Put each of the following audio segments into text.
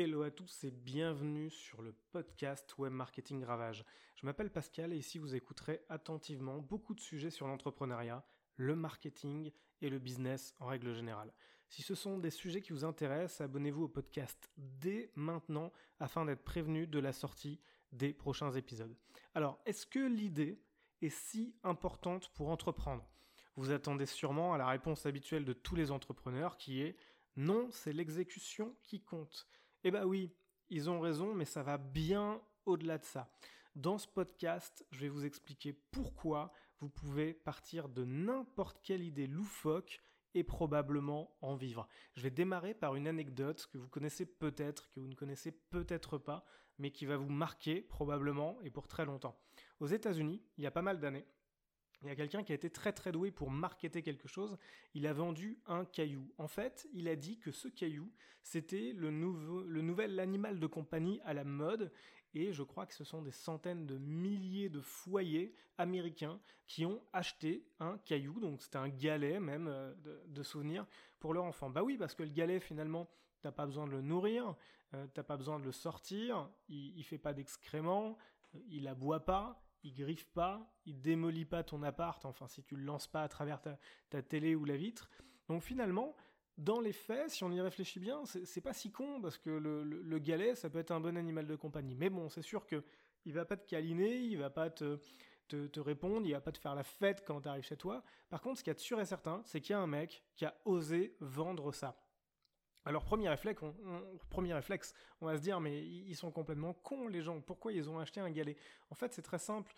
Hello à tous et bienvenue sur le podcast Web Marketing Ravage. Je m'appelle Pascal et ici vous écouterez attentivement beaucoup de sujets sur l'entrepreneuriat, le marketing et le business en règle générale. Si ce sont des sujets qui vous intéressent, abonnez-vous au podcast dès maintenant afin d'être prévenu de la sortie des prochains épisodes. Alors, est-ce que l'idée est si importante pour entreprendre? Vous attendez sûrement à la réponse habituelle de tous les entrepreneurs qui est non, c'est l'exécution qui compte. Eh ben oui, ils ont raison, mais ça va bien au-delà de ça. Dans ce podcast, je vais vous expliquer pourquoi vous pouvez partir de n'importe quelle idée loufoque et probablement en vivre. Je vais démarrer par une anecdote que vous connaissez peut-être, que vous ne connaissez peut-être pas, mais qui va vous marquer probablement et pour très longtemps. Aux États-Unis, il y a pas mal d'années, il y a quelqu'un qui a été très très doué pour marketer quelque chose. Il a vendu un caillou. En fait, il a dit que ce caillou, c'était le, nouveau, nouvel animal de compagnie à la mode. Et je crois que ce sont des centaines de milliers de foyers américains qui ont acheté un caillou. Donc c'était un galet même euh, de, souvenirs pour leur enfant. Bah oui, parce que le galet finalement, t'as pas besoin de le nourrir, euh, t'as pas besoin de le sortir, il, il fait pas d'excréments, il aboie pas il griffe pas, il démolit pas ton appart, enfin si tu le lances pas à travers ta, télé ou la vitre. Donc finalement, dans les faits, si on y réfléchit bien, c'est pas si con parce que le, galet, ça peut être un bon animal de compagnie. Mais bon, c'est sûr que il va pas te câliner, il va pas te, te, te répondre, il va pas te faire la fête quand tu arrives chez toi. Par contre, ce qu'il y a de sûr et certain, c'est qu'il y a un mec qui a osé vendre ça. Alors premier réflexe, on, va se dire mais ils sont complètement cons les gens. Pourquoi ils ont acheté un galet? En fait, c'est très simple.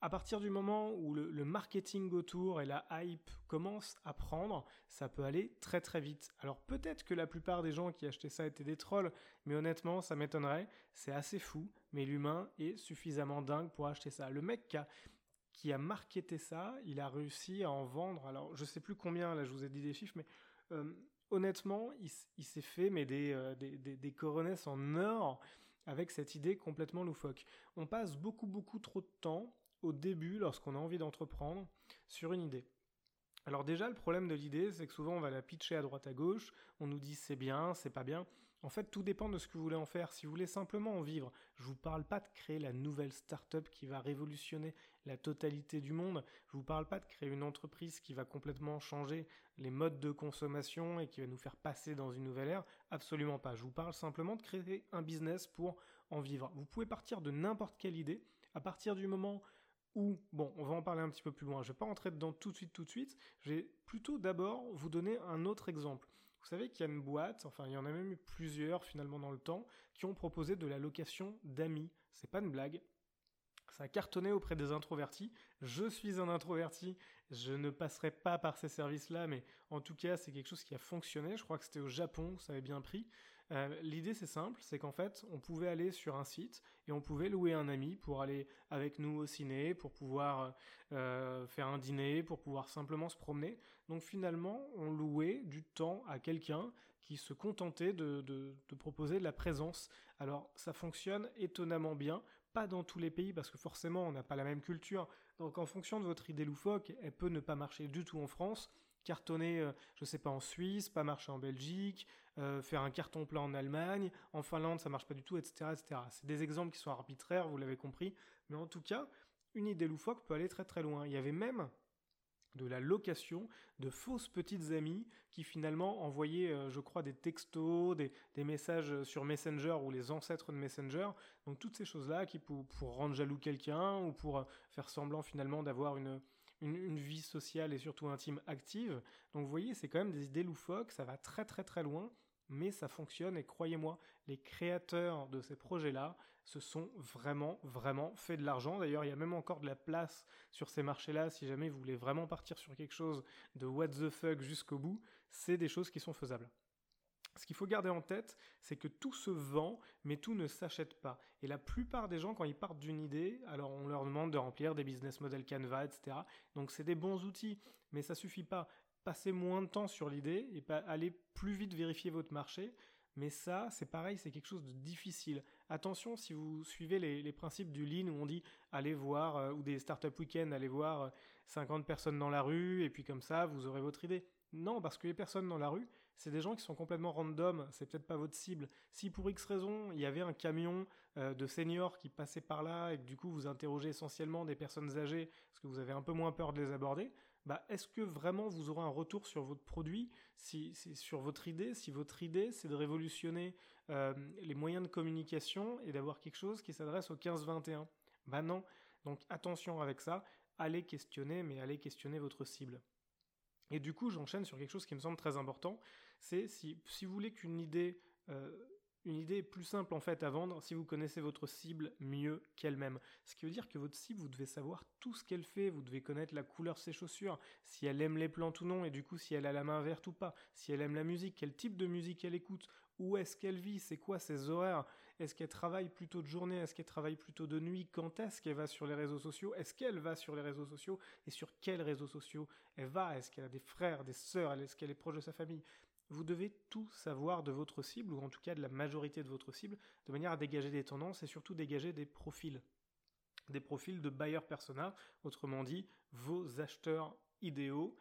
À partir du moment où le, marketing autour et la hype commencent à prendre, ça peut aller très très vite. Alors peut-être que la plupart des gens qui achetaient ça étaient des trolls, mais honnêtement, ça m'étonnerait. C'est assez fou, mais l'humain est suffisamment dingue pour acheter ça. Le mec qui a qui a marketé ça, il a réussi à en vendre. Alors je sais plus combien, là je vous ai dit des chiffres, mais euh, honnêtement, il, s'est fait mais des, euh, coronesses en or avec cette idée complètement loufoque. On passe beaucoup beaucoup trop de temps au début, lorsqu'on a envie d'entreprendre, sur une idée. Alors déjà, le problème de l'idée, c'est que souvent on va la pitcher à droite à gauche, on nous dit c'est bien, c'est pas bien. En fait, tout dépend de ce que vous voulez en faire. Si vous voulez simplement en vivre, je vous parle pas de créer la nouvelle start-up qui va révolutionner la totalité du monde. Je vous parle pas de créer une entreprise qui va complètement changer les modes de consommation et qui va nous faire passer dans une nouvelle ère. Absolument pas. Je vous parle simplement de créer un business pour en vivre. Vous pouvez partir de n'importe quelle idée. À partir du moment ou, bon, on va en parler un petit peu plus loin. Je vais pas rentrer dedans tout de suite, tout de suite. Je vais plutôt d'abord vous donner un autre exemple. Vous savez qu'il y a une boîte, enfin il y en a même eu plusieurs finalement dans le temps, qui ont proposé de la location d'amis. C'est pas une blague. Ça a cartonné auprès des introvertis. Je suis un introverti, je ne passerai pas par ces services-là, mais en tout cas, c'est quelque chose qui a fonctionné. Je crois que c'était au Japon, ça avait bien pris. Euh, L'idée, c'est simple, c'est qu'en fait, on pouvait aller sur un site et on pouvait louer un ami pour aller avec nous au ciné, pour pouvoir euh, faire un dîner, pour pouvoir simplement se promener. Donc finalement, on louait du temps à quelqu'un qui se contentait de, proposer de la présence. Alors, ça fonctionne étonnamment bien pas dans tous les pays parce que forcément on n'a pas la même culture. Donc en fonction de votre idée loufoque, elle peut ne pas marcher du tout en France, cartonner, euh, je sais pas, en Suisse, pas marcher en Belgique, euh, faire un carton plein en Allemagne, en Finlande ça marche pas du tout, etc., etc. C'est des exemples qui sont arbitraires, vous l'avez compris, mais en tout cas, une idée loufoque peut aller très très loin. Il y avait même de la location de fausses petites amies qui finalement envoyaient, euh, je crois, des textos, des, messages sur Messenger ou les ancêtres de Messenger. Donc toutes ces choses-là qui pour, pour rendre jaloux quelqu'un ou pour euh, faire semblant finalement d'avoir une, une, vie sociale et surtout intime active. Donc vous voyez, c'est quand même des idées loufoques, ça va très très très loin mais ça fonctionne et croyez-moi, les créateurs de ces projets-là se sont vraiment, vraiment fait de l'argent. D'ailleurs, il y a même encore de la place sur ces marchés-là si jamais vous voulez vraiment partir sur quelque chose de what the fuck jusqu'au bout, c'est des choses qui sont faisables. Ce qu'il faut garder en tête, c'est que tout se vend, mais tout ne s'achète pas. Et la plupart des gens, quand ils partent d'une idée, alors on leur demande de remplir des business model Canva, etc. Donc c'est des bons outils, mais ça suffit pas passer moins de temps sur l'idée et pas aller plus vite vérifier votre marché. Mais ça, c'est pareil, c'est quelque chose de difficile. Attention, si vous suivez les, principes du lean où on dit allez voir, euh, ou des startup week-end, allez voir 50 euh, personnes dans la rue, et puis comme ça, vous aurez votre idée. Non, parce que les personnes dans la rue, c'est des gens qui sont complètement random, c'est peut-être pas votre cible. Si pour X raison, il y avait un camion euh, de seniors qui passait par là et que du coup vous interrogez essentiellement des personnes âgées parce que vous avez un peu moins peur de les aborder, bah, est-ce que vraiment vous aurez un retour sur votre produit, si, sur votre idée, si votre idée c'est de révolutionner euh, les moyens de communication et d'avoir quelque chose qui s'adresse au 15-21 Bah non, donc attention avec ça, allez questionner, mais allez questionner votre cible. Et du coup, j'enchaîne sur quelque chose qui me semble très important, c'est si, vous voulez qu'une idée euh, une idée plus simple en fait à vendre si vous connaissez votre cible mieux qu'elle-même. Ce qui veut dire que votre cible, vous devez savoir tout ce qu'elle fait, vous devez connaître la couleur de ses chaussures, si elle aime les plantes ou non, et du coup si elle a la main verte ou pas, si elle aime la musique, quel type de musique elle écoute, où est-ce qu'elle vit, c'est quoi ses horaires, est-ce qu'elle travaille plutôt de journée, est-ce qu'elle travaille plutôt de nuit, quand est-ce qu'elle va sur les réseaux sociaux, est-ce qu'elle va sur les réseaux sociaux et sur quels réseaux sociaux elle va, est-ce qu'elle a des frères, des sœurs, est-ce qu'elle est proche de sa famille? Vous devez tout savoir de votre cible, ou en tout cas de la majorité de votre cible, de manière à dégager des tendances et surtout dégager des profils. Des profils de buyer persona, autrement dit, vos acheteurs idéaux,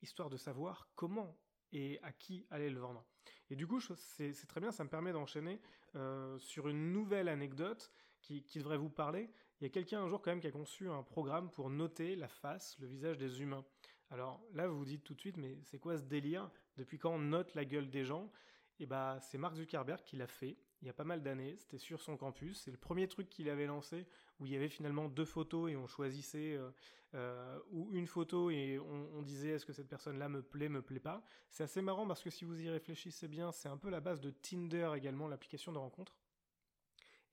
histoire de savoir comment et à qui aller le vendre. Et du coup, c'est très bien, ça me permet d'enchaîner euh, sur une nouvelle anecdote qui, devrait vous parler. Il y a quelqu'un un jour quand même qui a conçu un programme pour noter la face, le visage des humains. Alors là, vous vous dites tout de suite, mais c'est quoi ce délire? Depuis quand on note la gueule des gens? Et eh bah, c'est Mark Zuckerberg qui l'a fait. Il y a pas mal d'années, c'était sur son campus. C'est le premier truc qu'il avait lancé où il y avait finalement deux photos et on choisissait euh, euh, ou une photo et on, disait est-ce que cette personne-là me plaît, me plaît pas? C'est assez marrant parce que si vous y réfléchissez bien, c'est un peu la base de Tinder également, l'application de rencontre.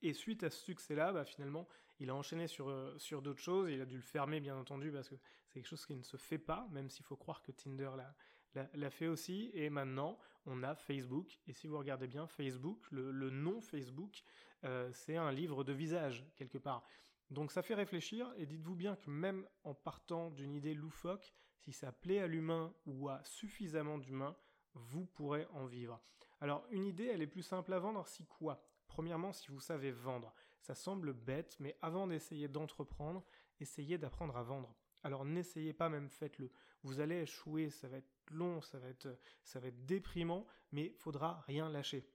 Et suite à ce succès-là, bah, finalement, il a enchaîné sur, euh, sur d'autres choses. Il a dû le fermer, bien entendu, parce que c'est quelque chose qui ne se fait pas, même s'il faut croire que Tinder l'a fait aussi. Et maintenant, on a Facebook. Et si vous regardez bien, Facebook, le, le nom Facebook, euh, c'est un livre de visage, quelque part. Donc ça fait réfléchir, et dites-vous bien que même en partant d'une idée loufoque, si ça plaît à l'humain ou à suffisamment d'humains, vous pourrez en vivre. Alors une idée, elle est plus simple à vendre si quoi? Premièrement, si vous savez vendre. Ça semble bête, mais avant d'essayer d'entreprendre, essayez d'apprendre à vendre. Alors n'essayez pas, même faites-le. Vous allez échouer, ça va être long, ça va être, ça va être déprimant, mais faudra rien lâcher.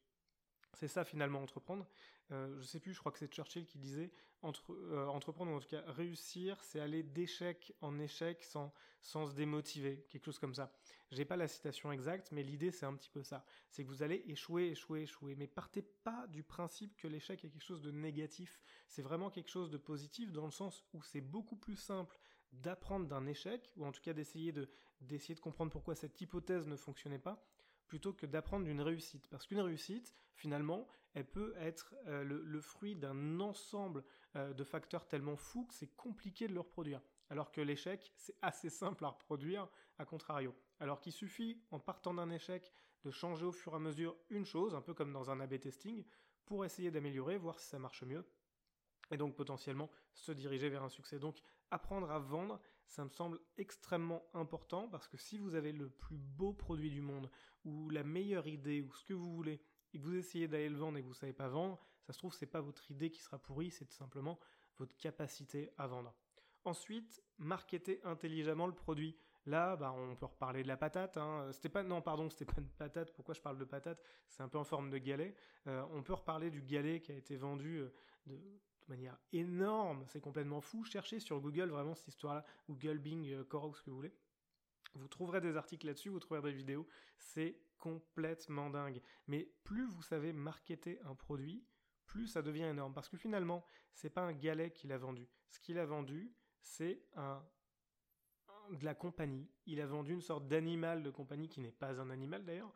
C'est ça finalement entreprendre. Euh, je sais plus, je crois que c'est Churchill qui disait entre, euh, entreprendre en tout cas réussir, c'est aller d'échec en échec sans, sans se démotiver, quelque chose comme ça. J'ai pas la citation exacte, mais l'idée c'est un petit peu ça. C'est que vous allez échouer, échouer, échouer, mais partez pas du principe que l'échec est quelque chose de négatif. C'est vraiment quelque chose de positif dans le sens où c'est beaucoup plus simple d'apprendre d'un échec, ou en tout cas d'essayer de, d'essayer de comprendre pourquoi cette hypothèse ne fonctionnait pas, plutôt que d'apprendre d'une réussite. Parce qu'une réussite, finalement, elle peut être euh, le, fruit d'un ensemble euh, de facteurs tellement fous que c'est compliqué de le reproduire. Alors que l'échec, c'est assez simple à reproduire, à contrario. Alors qu'il suffit, en partant d'un échec, de changer au fur et à mesure une chose, un peu comme dans un A-B testing, pour essayer d'améliorer, voir si ça marche mieux, et donc potentiellement se diriger vers un succès. Donc apprendre à vendre, ça me semble extrêmement important parce que si vous avez le plus beau produit du monde ou la meilleure idée ou ce que vous voulez et que vous essayez d'aller le vendre et que vous savez pas vendre, ça se trouve c'est pas votre idée qui sera pourrie, c'est tout simplement votre capacité à vendre. Ensuite, marketer intelligemment le produit. Là, bah, on peut reparler de la patate. Hein. C'était pas, non, pardon, c'était pas une patate. Pourquoi je parle de patate? C'est un peu en forme de galet. Euh, on peut reparler du galet qui a été vendu euh, de, manière énorme, c'est complètement fou. Cherchez sur Google vraiment cette histoire-là, Google, Bing, euh, Quora, ce que vous voulez. Vous trouverez des articles là-dessus, vous trouverez des vidéos. C'est complètement dingue. Mais plus vous savez marketer un produit, plus ça devient énorme. Parce que finalement, c'est pas un galet qu'il a vendu. Ce qu'il a vendu, c'est un, de la compagnie. Il a vendu une sorte d'animal de compagnie qui n'est pas un animal d'ailleurs.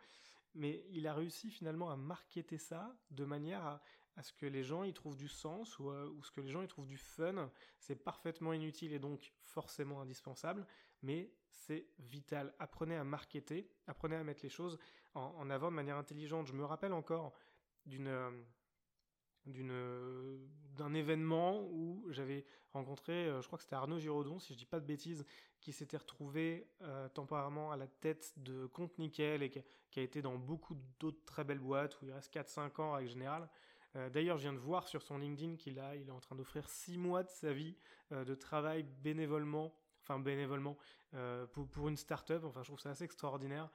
Mais il a réussi finalement à marketer ça de manière à, à ce que les gens y trouvent du sens ou, euh, ou ce que les gens y trouvent du fun. C'est parfaitement inutile et donc forcément indispensable, mais c'est vital. Apprenez à marketer, apprenez à mettre les choses en, avant de manière intelligente. Je me rappelle encore d'une euh, d'une d'un événement où j'avais rencontré, euh, je crois que c'était Arnaud Giraudon, si je dis pas de bêtises, qui s'était retrouvé temporairement à la tête de Compte Nickel et qui, qui a été dans beaucoup d'autres très belles boîtes où il reste 4-5 ans avec Général. Euh, d'ailleurs, je viens de voir sur son LinkedIn qu'il a, il est en train d'offrir six mois de sa vie euh, de travail bénévolement, enfin bénévolement, euh, pour, pour, une start-up. Enfin, je trouve ça assez extraordinaire.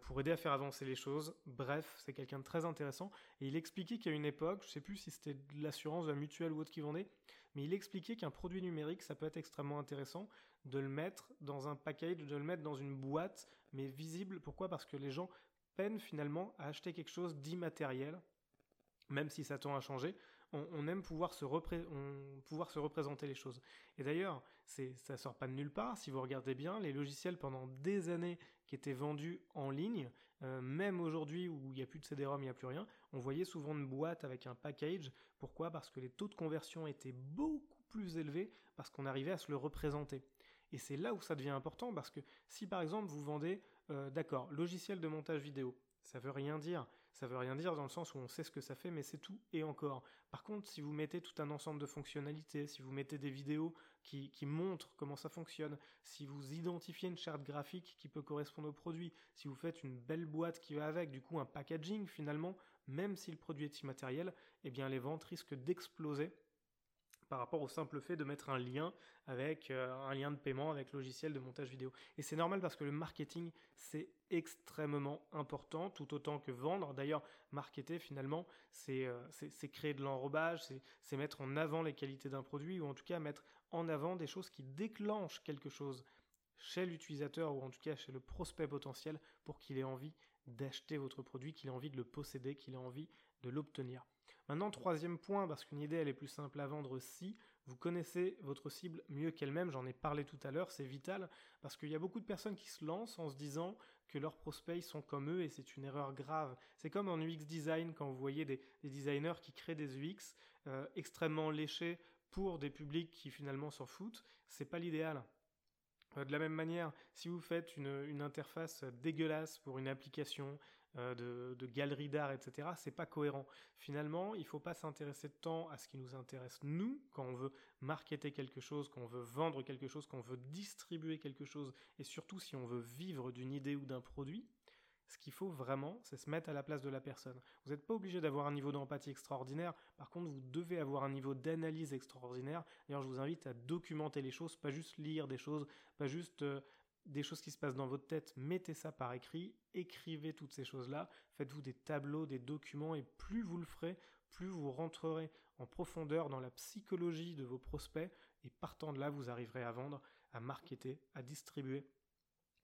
pour aider à faire avancer les choses. Bref, c'est quelqu'un de très intéressant. Et il expliquait qu'à une époque, je sais plus si c'était de l'assurance, de la mutuelle ou autre qui vendait, mais il expliquait qu'un produit numérique, ça peut être extrêmement intéressant de le mettre dans un package, de le mettre dans une boîte, mais visible. Pourquoi? Parce que les gens peinent finalement à acheter quelque chose d'immatériel, même si ça tend à changer on, aime pouvoir se, représenter les choses. Et d'ailleurs, ça sort pas de nulle part. Si vous regardez bien, les logiciels pendant des années qui étaient vendus en ligne, euh, même aujourd'hui où il n'y a plus de CD-ROM, il n'y a plus rien, on voyait souvent une boîte avec un package. Pourquoi? Parce que les taux de conversion étaient beaucoup plus élevés parce qu'on arrivait à se le représenter. Et c'est là où ça devient important parce que si par exemple vous vendez, euh, d'accord, logiciel de montage vidéo, ça veut rien dire. Ça veut rien dire dans le sens où on sait ce que ça fait, mais c'est tout et encore. Par contre, si vous mettez tout un ensemble de fonctionnalités, si vous mettez des vidéos qui, montrent comment ça fonctionne, si vous identifiez une charte graphique qui peut correspondre au produit, si vous faites une belle boîte qui va avec, du coup un packaging finalement, même si le produit est immatériel, eh bien les ventes risquent d'exploser par rapport au simple fait de mettre un lien avec euh, un lien de paiement avec logiciel de montage vidéo. Et c'est normal parce que le marketing, c'est extrêmement important, tout autant que vendre. D'ailleurs, marketer, finalement, c'est euh, créer de l'enrobage, c'est mettre en avant les qualités d'un produit, ou en tout cas mettre en avant des choses qui déclenchent quelque chose chez l'utilisateur, ou en tout cas chez le prospect potentiel, pour qu'il ait envie d'acheter votre produit, qu'il ait envie de le posséder, qu'il ait envie de l'obtenir. Maintenant, troisième point, parce qu'une idée elle est plus simple à vendre si vous connaissez votre cible mieux qu'elle-même, j'en ai parlé tout à l'heure, c'est vital, parce qu'il y a beaucoup de personnes qui se lancent en se disant que leurs prospects sont comme eux et c'est une erreur grave. C'est comme en UX design quand vous voyez des, designers qui créent des UX euh, extrêmement léchés pour des publics qui finalement s'en foutent, c'est pas l'idéal. Euh, de la même manière, si vous faites une, interface dégueulasse pour une application, euh, de, galeries d'art, etc., c'est pas cohérent. Finalement, il faut pas s'intéresser tant à ce qui nous intéresse nous, quand on veut marketer quelque chose, quand on veut vendre quelque chose, quand on veut distribuer quelque chose, et surtout si on veut vivre d'une idée ou d'un produit. Ce qu'il faut vraiment, c'est se mettre à la place de la personne. Vous n'êtes pas obligé d'avoir un niveau d'empathie extraordinaire, par contre vous devez avoir un niveau d'analyse extraordinaire. D'ailleurs je vous invite à documenter les choses, pas juste lire des choses, pas juste euh, des choses qui se passent dans votre tête, mettez ça par écrit, écrivez toutes ces choses-là, faites-vous des tableaux, des documents, et plus vous le ferez, plus vous rentrerez en profondeur dans la psychologie de vos prospects, et partant de là, vous arriverez à vendre, à marketer, à distribuer,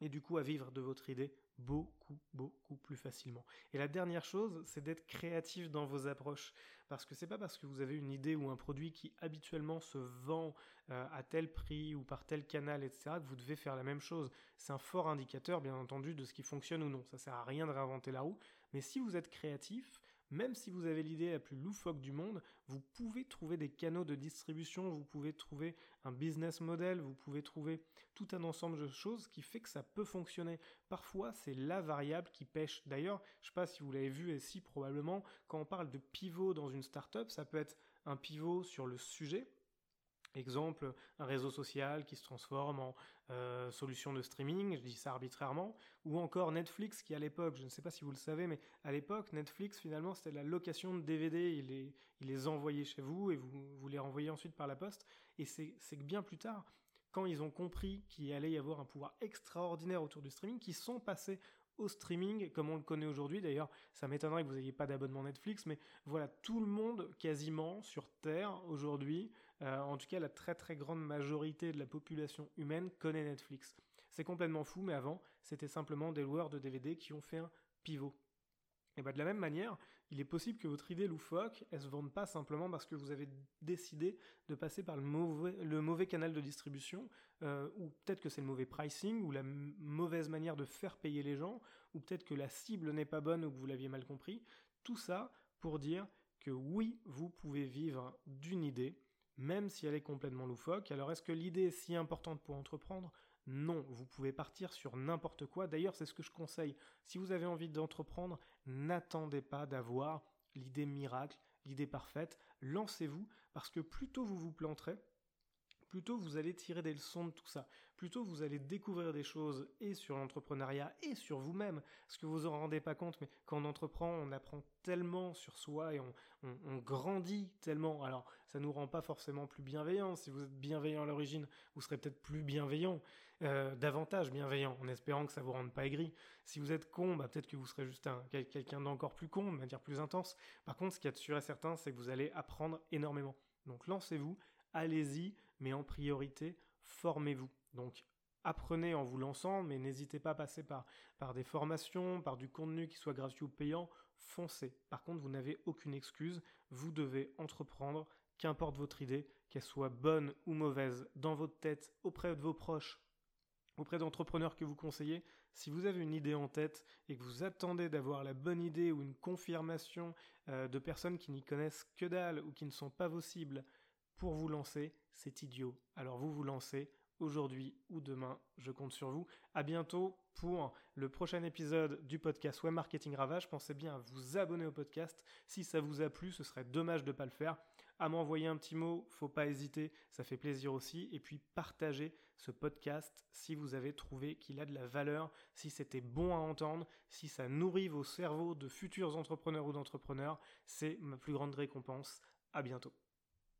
et du coup à vivre de votre idée beaucoup, beaucoup plus facilement. Et la dernière chose, c'est d'être créatif dans vos approches. Parce que c'est pas parce que vous avez une idée ou un produit qui habituellement se vend euh, à tel prix ou par tel canal, etc., que vous devez faire la même chose. C'est un fort indicateur, bien entendu, de ce qui fonctionne ou non. Ça sert à rien de réinventer la roue. Mais si vous êtes créatif, même si vous avez l'idée la plus loufoque du monde, vous pouvez trouver des canaux de distribution, vous pouvez trouver un business model, vous pouvez trouver tout un ensemble de choses qui fait que ça peut fonctionner. Parfois, c'est la variable qui pêche. D'ailleurs, je ne sais pas si vous l'avez vu et si probablement, quand on parle de pivot dans une startup, ça peut être un pivot sur le sujet, Exemple, un réseau social qui se transforme en euh, solution de streaming, je dis ça arbitrairement, ou encore Netflix qui à l'époque, je ne sais pas si vous le savez, mais à l'époque, Netflix finalement c'était la location de DVD, il les, il les envoyait chez vous et vous, vous les renvoyez ensuite par la poste, et c'est que bien plus tard, quand ils ont compris qu'il allait y avoir un pouvoir extraordinaire autour du streaming, qui sont passés au streaming comme on le connaît aujourd'hui. D'ailleurs, ça m'étonnerait que vous n'ayez pas d'abonnement Netflix, mais voilà, tout le monde quasiment sur Terre aujourd'hui, euh, en tout cas la très très grande majorité de la population humaine connaît Netflix. C'est complètement fou, mais avant, c'était simplement des loueurs de DVD qui ont fait un pivot. Et bah de la même manière, il est possible que votre idée loufoque, elle se vende pas simplement parce que vous avez décidé de passer par le mauvais, le mauvais canal de distribution, euh, ou peut-être que c'est le mauvais pricing, ou la mauvaise manière de faire payer les gens, ou peut-être que la cible n'est pas bonne ou que vous l'aviez mal compris. Tout ça pour dire que oui, vous pouvez vivre d'une idée, même si elle est complètement loufoque. Alors est-ce que l'idée est si importante pour entreprendre? Non, vous pouvez partir sur n'importe quoi. D'ailleurs, c'est ce que je conseille. Si vous avez envie d'entreprendre, n'attendez pas d'avoir l'idée miracle, l'idée parfaite. Lancez-vous parce que plus tôt vous vous planterez, plutôt vous allez tirer des leçons de tout ça, plutôt vous allez découvrir des choses et sur l'entrepreneuriat et sur vous-même, parce que vous en rendez pas compte, mais quand on entreprend, on apprend tellement sur soi et on, grandit tellement. Alors, ça nous rend pas forcément plus bienveillants. Si vous êtes bienveillant à l'origine, vous serez peut-être plus bienveillant, euh, davantage bienveillant, en espérant que ça vous rende pas aigri. Si vous êtes con, bah, peut-être que vous serez juste un, quelqu'un d'encore plus con, de manière plus intense. Par contre, ce qui est sûr et certain, c'est que vous allez apprendre énormément. Donc, lancez-vous, allez-y, mais en priorité, formez-vous. Donc, apprenez en vous lançant, mais n'hésitez pas à passer par, des formations, par du contenu qui soit gratuit ou payant, foncez. Par contre, vous n'avez aucune excuse, vous devez entreprendre, qu'importe votre idée, qu'elle soit bonne ou mauvaise, dans votre tête, auprès de vos proches, auprès d'entrepreneurs que vous conseillez, si vous avez une idée en tête et que vous attendez d'avoir la bonne idée ou une confirmation euh, de personnes qui n'y connaissent que dalle ou qui ne sont pas vos cibles pour vous lancer, c'est idiot. Alors vous vous lancez, aujourd'hui ou demain. Je compte sur vous. À bientôt pour le prochain épisode du podcast Web Marketing Ravage. Pensez bien à vous abonner au podcast. Si ça vous a plu, ce serait dommage de ne pas le faire. À m'envoyer un petit mot, faut pas hésiter, ça fait plaisir aussi. Et puis partagez ce podcast si vous avez trouvé qu'il a de la valeur, si c'était bon à entendre, si ça nourrit vos cerveaux de futurs entrepreneurs ou d'entrepreneurs. C'est ma plus grande récompense. À bientôt.